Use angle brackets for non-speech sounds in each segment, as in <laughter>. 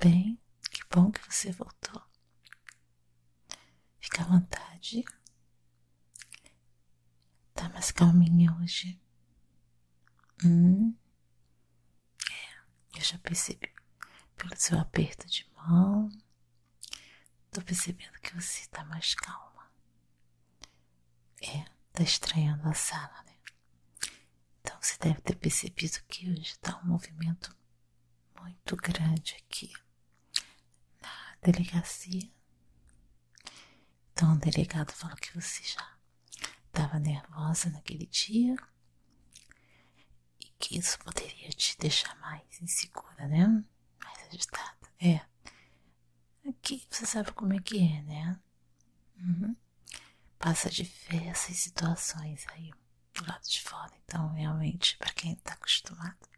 bem? Que bom que você voltou. Fica à vontade. Tá mais calminha hoje. Hum. É, eu já percebi pelo seu aperto de mão. Tô percebendo que você tá mais calma. É, tá estranhando a sala, né? Então você deve ter percebido que hoje tá um movimento muito grande aqui delegacia. Então o delegado falou que você já estava nervosa naquele dia e que isso poderia te deixar mais insegura, né? Mais agitada. É. Aqui você sabe como é que é, né? Uhum. Passa diversas situações aí do lado de fora. Então, realmente, para quem está acostumado,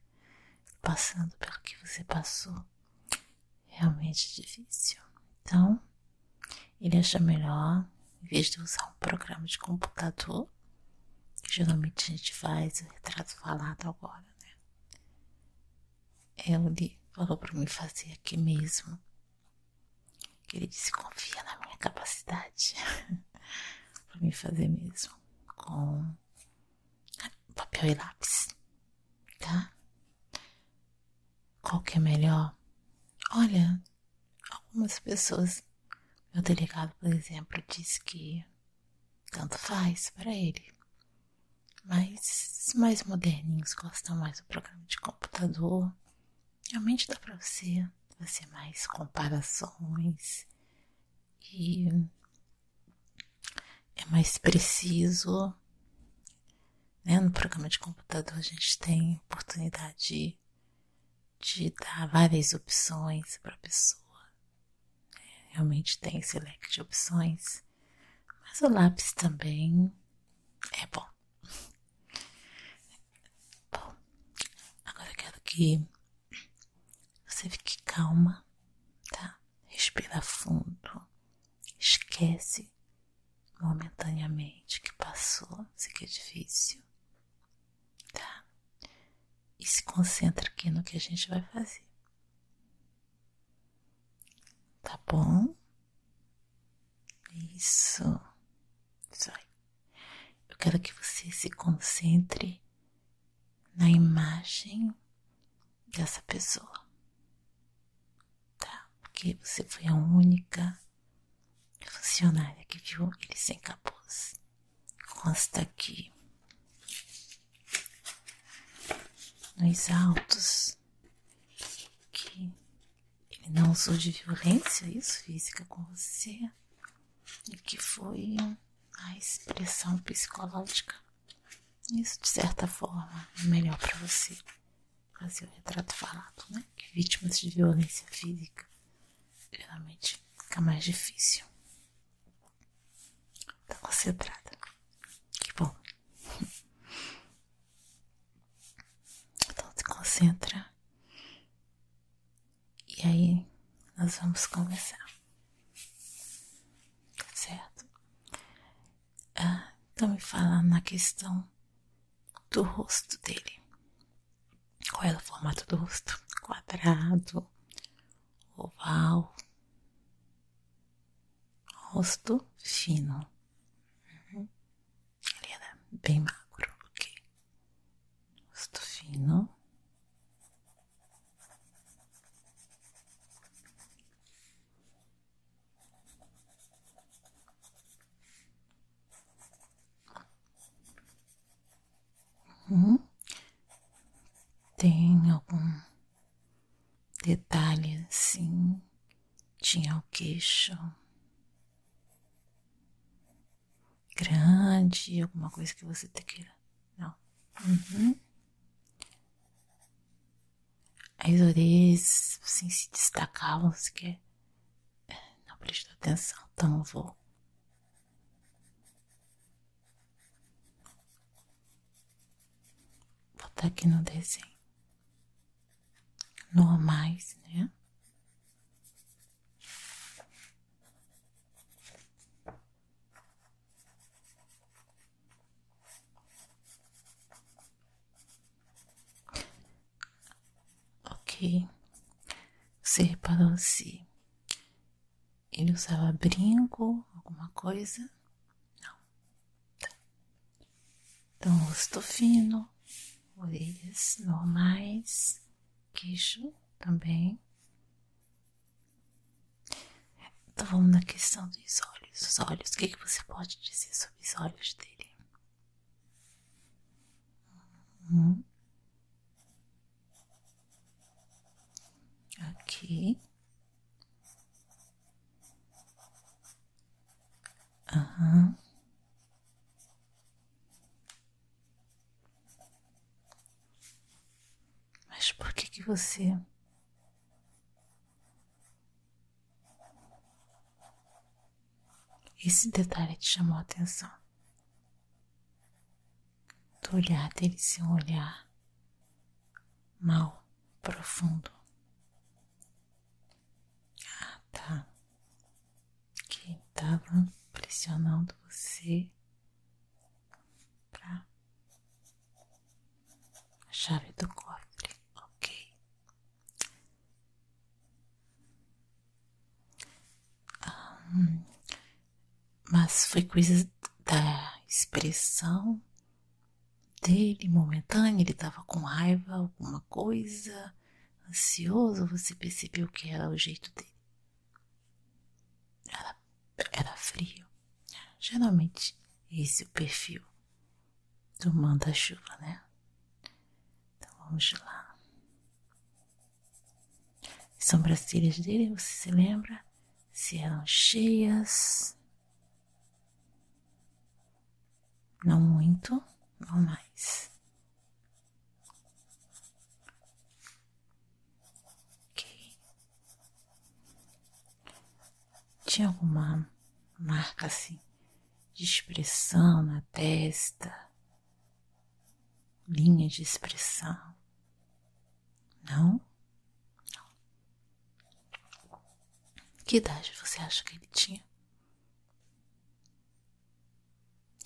passando pelo que você passou, realmente é difícil. Então, ele acha melhor, em vez de usar um programa de computador, que geralmente a gente faz o retrato falado agora, né? Ele falou para mim fazer aqui mesmo. Que ele disse confia na minha capacidade <laughs> para me fazer mesmo com papel e lápis, tá? Qual que é melhor? Olha, algumas pessoas, meu delegado, por exemplo, disse que tanto faz para ele. Mas os mais moderninhos gostam mais do programa de computador. Realmente dá para você fazer mais comparações e é mais preciso. Né? No programa de computador a gente tem oportunidade de, de dar várias opções para a pessoa. É, realmente tem esse leque de opções. Mas o lápis também é bom. Bom, agora eu quero que você fique calma, tá? Respira fundo. Esquece momentaneamente que passou, isso aqui é difícil? E se concentra aqui no que a gente vai fazer, tá bom? Isso, isso aí. Eu quero que você se concentre na imagem dessa pessoa, tá? Porque você foi a única funcionária que viu ele sem capuz. Consta aqui nos autos que ele não usou de violência, isso, física com você, e que foi a expressão psicológica. Isso, de certa forma, é melhor para você fazer o retrato falado, né? Que vítimas de violência física geralmente fica mais difícil. Tá concentrada. Que bom. Então se concentra. E aí nós vamos conversar. Certo? Ah, então me fala na questão do rosto dele. Qual é o formato do rosto? Quadrado, oval, rosto fino. Uhum. Ele era bem magro, ok? Rosto fino. Uhum. Tem algum detalhe assim? Tinha o queixo grande, alguma coisa que você queira. Não. Uhum. As orelhas assim se destacavam, você quer. Não prestou atenção, então vou botar aqui no desenho. Normais, né? Ok. Você reparou se ele usava brinco, alguma coisa? Não. Tá. Então, rosto fino, orelhas normais, queixo também. Então vamos na questão dos olhos. Os olhos, o que, que você pode dizer sobre os olhos dele? Hum. Aqui. Aham. Mas por que que você esse detalhe te chamou a atenção? Do olhar dele ser um olhar mal, profundo. Ah, tá. Que tava pressionando você pra a chave do cofre, ok? Hum, mas foi coisa da expressão dele momentânea, ele tava com raiva, alguma coisa, ansioso, você percebeu que era o jeito dele. Era, era frio. Geralmente esse é o perfil do manda-chuva, né? Então vamos lá. As sobrancelhas dele, você se lembra? Se eram cheias. Não muito, não mais. Ok. Tinha alguma marca assim de expressão na testa? Linha de expressão? Não. Que idade você acha que ele tinha?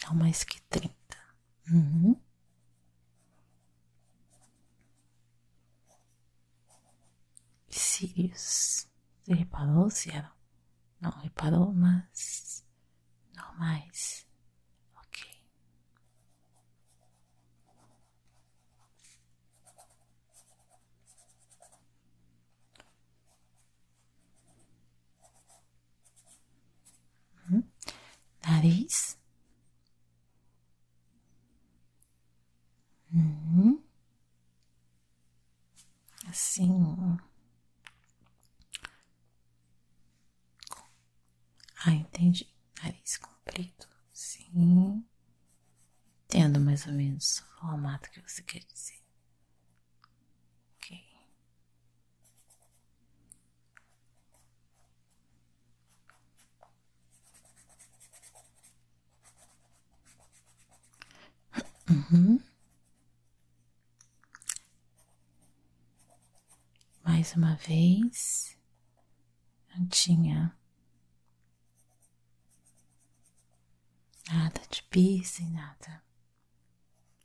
Não mais que trinta. Uhum. Sirius. Você reparou era? Não reparou, mas normais. Ok. Uhum. Nariz. Uhum. Assim. Ah, entendi. Nariz comprido. Sim. Entendo mais ou menos o formato que você quer dizer. Ok. Uhum. Mais uma vez, não tinha nada de piercing, nada.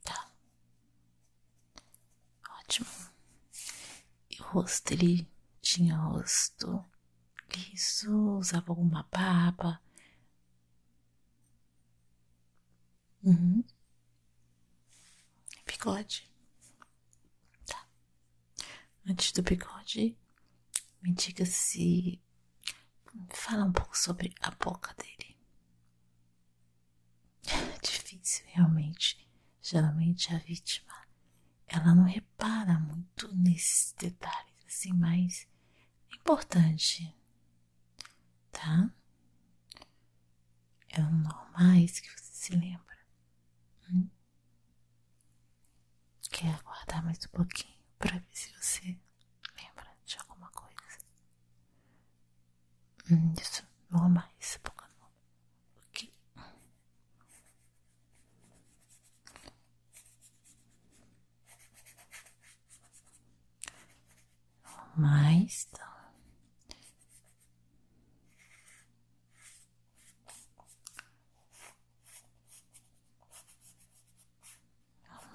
Tá. Ótimo. E o rosto, ele tinha rosto liso, usava alguma barba. Uhum. Bigode. Tá. Antes do bigode, me diga se. Fala um pouco sobre a boca dele. <laughs> Difícil, realmente. Geralmente a vítima ela não repara muito nesses detalhes assim, mas é importante, tá? É normais que você se lembra. Hum? Quer aguardar mais um pouquinho para ver se você lembra de alguma coisa? Hum, isso, normais, boca nova. Ok. Normais, então.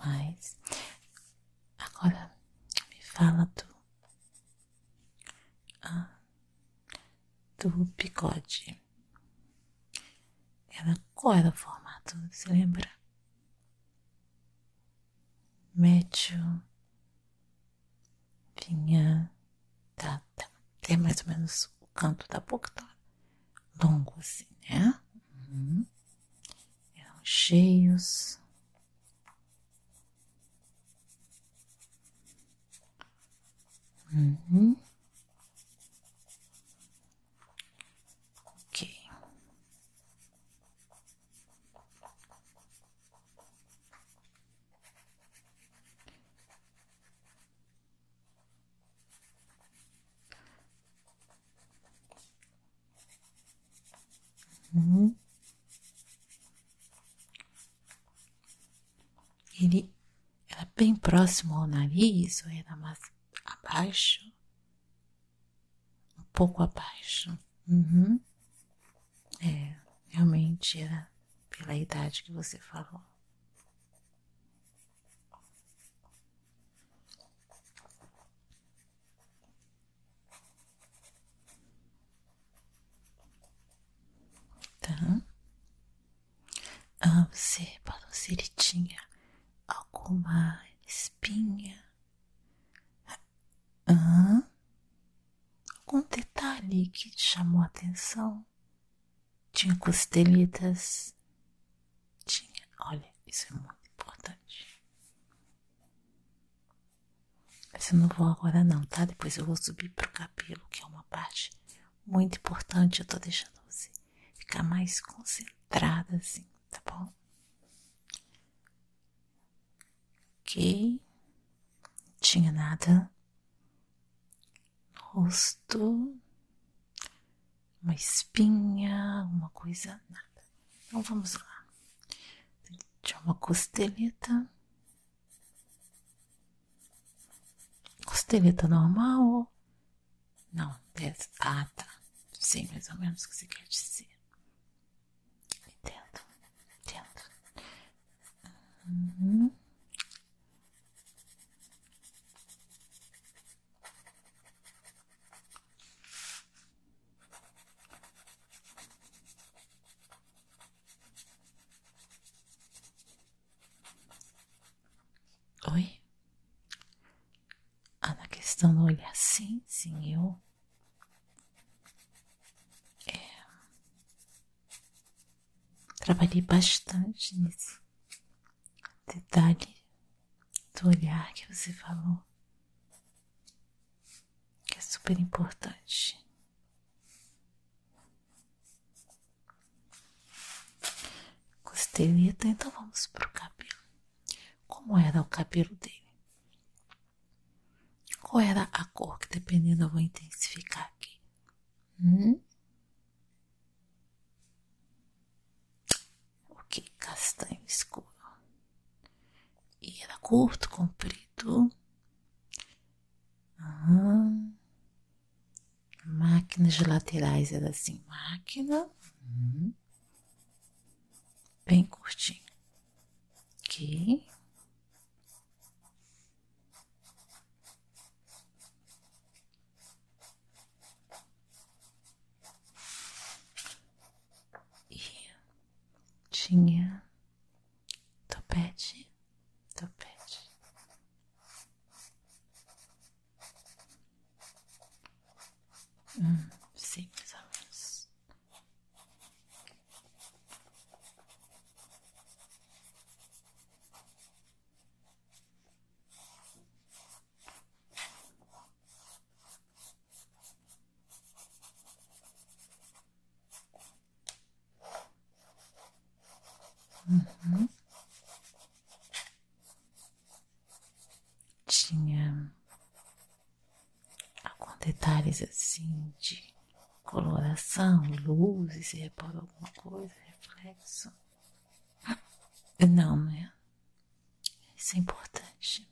mais. Agora me fala do do bigode. Qual era o formato? Você lembra? Médio. Vinha. Tá, tá. Tem mais ou menos o canto da boca, tá? Longo assim, né? Uhum. Eram cheios. Uhum. Ok. Uhum. Ele era bem próximo ao nariz ou era mais abaixo? Um pouco abaixo. Uhum. É, realmente era pela idade que você falou. Tá. Ah, você reparou se ele tinha alguma espinha? Ah, algum detalhe que te chamou a atenção? Tinha costelitas? Tinha. Olha, isso é muito importante. Mas eu não vou agora não, tá? Depois eu vou subir pro cabelo, que é uma parte muito importante. Eu tô deixando você ficar mais concentrada assim, tá bom? Ok. Não tinha nada rosto, uma espinha, uma coisa, nada. Então vamos lá. Tinha uma costeleta. Costeleta normal? Não, dessa. Ah, tá. Sei mais ou menos o que você quer dizer. Entendo, entendo. Uhum. Oi? Ah, na questão do olhar, sim, eu. É, trabalhei bastante nesse detalhe do olhar que você falou, que é super importante. Costeleta, então vamos pro cabelo. Como era o cabelo dele? Qual era a cor que dependendo eu vou intensificar aqui? Hum? Ok, castanho escuro. E era curto, comprido. Uhum. Máquinas laterais era assim, máquina. Uhum. Bem curtinho. Ok. Tinha topete, topete. Hum, sim, mais ou menos. Uhum. Tinha alguns detalhes assim de coloração, luzes, você reparou alguma coisa, reflexo? Não, né? Isso é importante.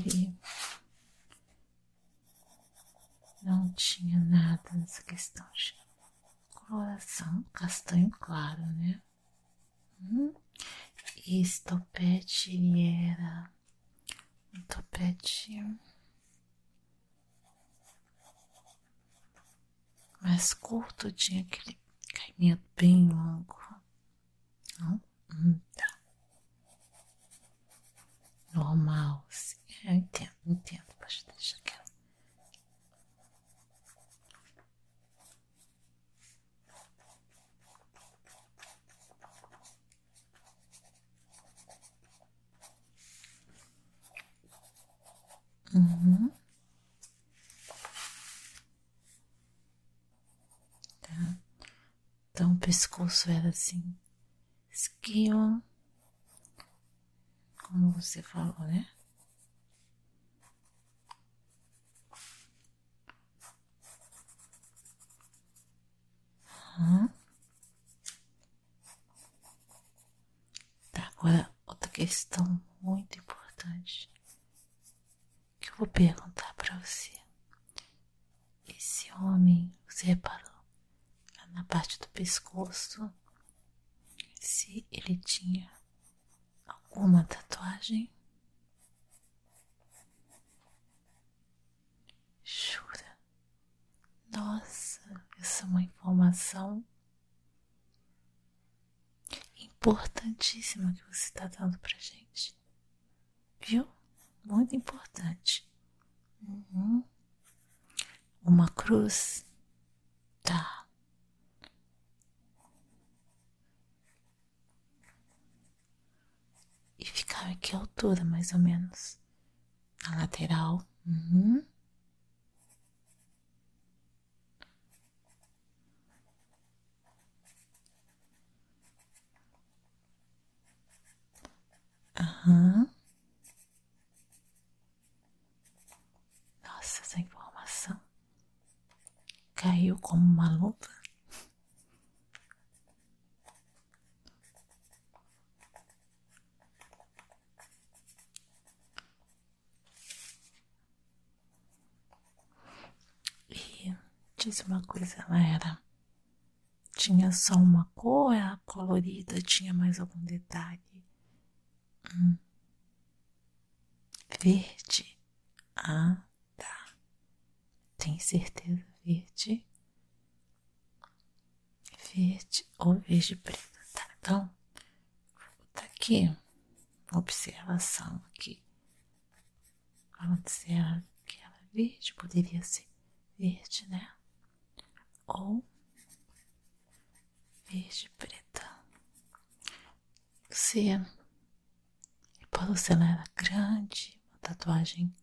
Diz que ele tinha nada nessa questão de coloração, castanho claro, né? Hum? Esse topete era um topete mais curto, tinha aquele caimento bem longo. Não? Hum, tá. Normal, sim. Eu entendo, entendo. Pode deixar aqui. Uhum. Tá. Então o pescoço era assim, esquiva, como você falou, né? Uhum. Tá, agora outra questão muito importante que eu vou perguntar para você. Esse homem, você reparou na parte do pescoço se ele tinha alguma tatuagem? Jura? Nossa, essa é uma informação importantíssima que você está dando pra gente. Viu? Muito importante. Uhum. Uma cruz. Tá. E ficava em que altura, mais ou menos? Na lateral. Uhum. Aham. Nossa, essa informação caiu como uma luva. E diz uma coisa, ela era. Tinha só uma cor, era colorida, tinha mais algum detalhe. Hum. Verde. Ah, tá. Tem certeza? Verde. Verde ou verde preto. Tá, então, vou botar aqui. Observação aqui. Falando se que era verde, poderia ser verde, né? Ou verde preta. Você Paulo se ela grande, uma tatuagem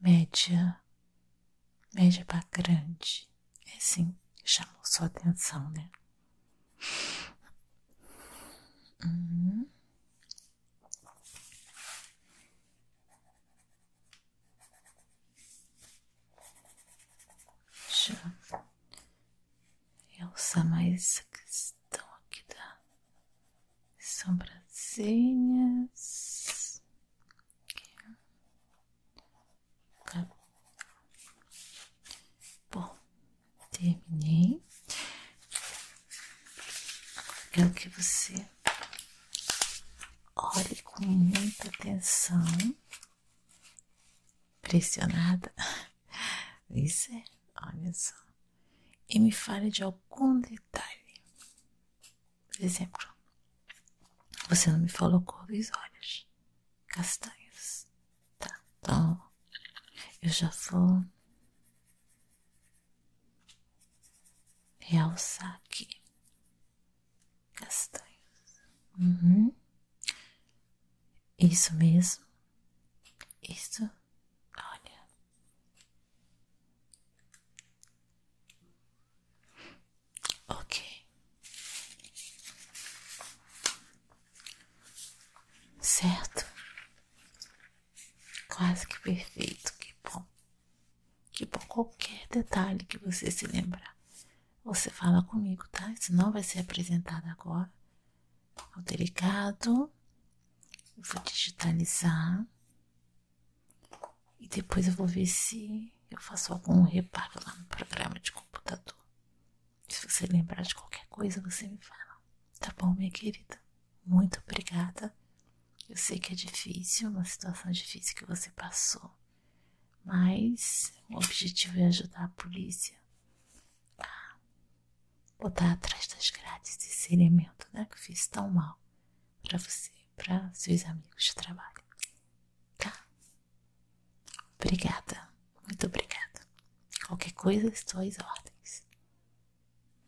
média, média para grande. É assim, chamou sua atenção, né? Uhum. Usar mais essa questão aqui da sobrancelhas. Bom, terminei. Quero que você olhe com muita atenção. Pressionada. <laughs> Isso é, olha só. E me fale de algum detalhe. Por exemplo, você não me falou cor dos olhos. Castanhos. Tá, então eu já vou realçar aqui. Castanhos. Uhum. Isso mesmo. Isso. Olha. Ok. Certo? Quase que perfeito. Que bom. Que bom. Qualquer detalhe que você se lembrar, você fala comigo, tá? Isso não vai ser apresentado agora. O delicado. Eu vou digitalizar. E depois eu vou ver se eu faço algum reparo lá no programa de computador. Se você lembrar de qualquer coisa, você me fala. Tá bom, minha querida? Muito obrigada. Eu sei que é difícil, uma situação difícil que você passou, mas o objetivo é ajudar a polícia a botar atrás das grades esse elemento né, que fiz tão mal para você, para seus amigos de trabalho. Tá? Obrigada, muito obrigada. Qualquer coisa, estou às ordens.